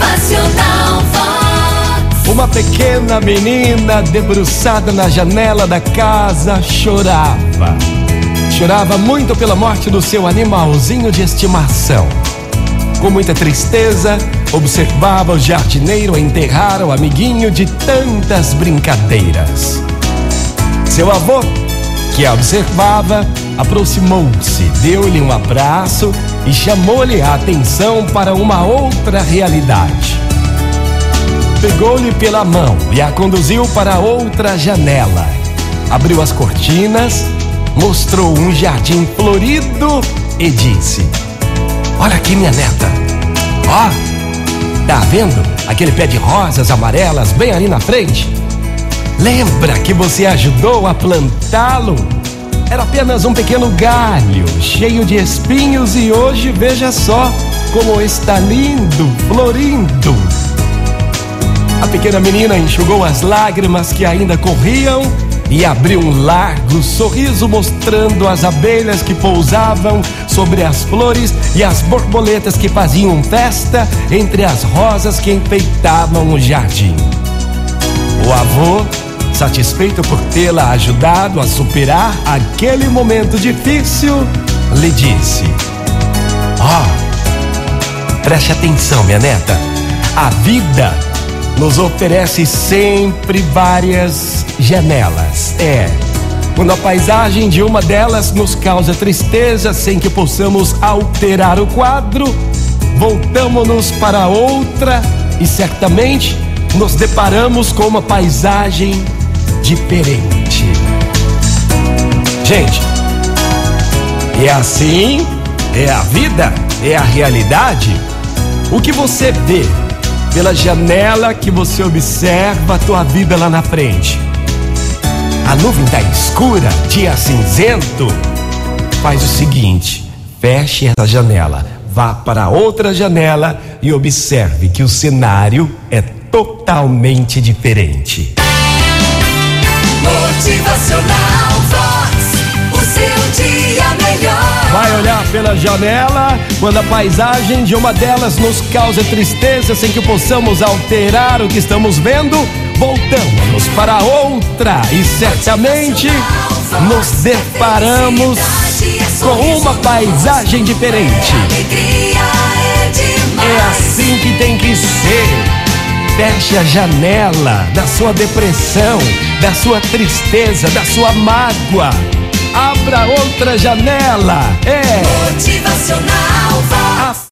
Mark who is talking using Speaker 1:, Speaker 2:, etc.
Speaker 1: Motivacional Vox.
Speaker 2: Uma pequena menina debruçada na janela da casa chorava. Chorava muito pela morte do seu animalzinho de estimação. Com muita tristeza, observava o jardineiro enterrar o amiguinho de tantas brincadeiras. Seu avô, que a observava, aproximou-se, deu-lhe um abraço e chamou-lhe a atenção para uma outra realidade. Pegou-lhe pela mão e a conduziu para outra janela. Abriu as cortinas, mostrou um jardim florido e disse: Olha aqui, minha neta. Ó, tá vendo aquele pé de rosas amarelas bem ali na frente? Lembra que você ajudou a plantá-lo? Era apenas um pequeno galho, cheio de espinhos, e hoje veja só como está lindo, florindo. A pequena menina enxugou as lágrimas que ainda corriam e abriu um largo sorriso, mostrando as abelhas que pousavam sobre as flores e as borboletas que faziam festa entre as rosas que enfeitavam o jardim. O avô satisfeito por tê-la ajudado a superar aquele momento difícil, lhe disse: Ó, oh, preste atenção, minha neta. A vida nos oferece sempre várias janelas. É. Quando a paisagem de uma delas nos causa tristeza sem que possamos alterar o quadro, voltamos-nos para outra e certamente nos deparamos com uma paisagem diferente. Gente, é assim, é a vida, é a realidade. O que você vê pela janela que você observa a tua vida lá na frente. A nuvem está escura, dia cinzento. Faz o seguinte: feche essa janela, vá para outra janela e observe que o cenário é totalmente diferente. Pela janela quando a paisagem de uma delas nos causa tristeza sem que possamos alterar o que estamos vendo. Voltamos para outra e certamente nos deparamos com uma paisagem diferente.
Speaker 1: É
Speaker 2: assim que tem que ser. Feche a janela da sua depressão, da sua tristeza, da sua mágoa. Abra outra janela. É.
Speaker 1: Motivacional.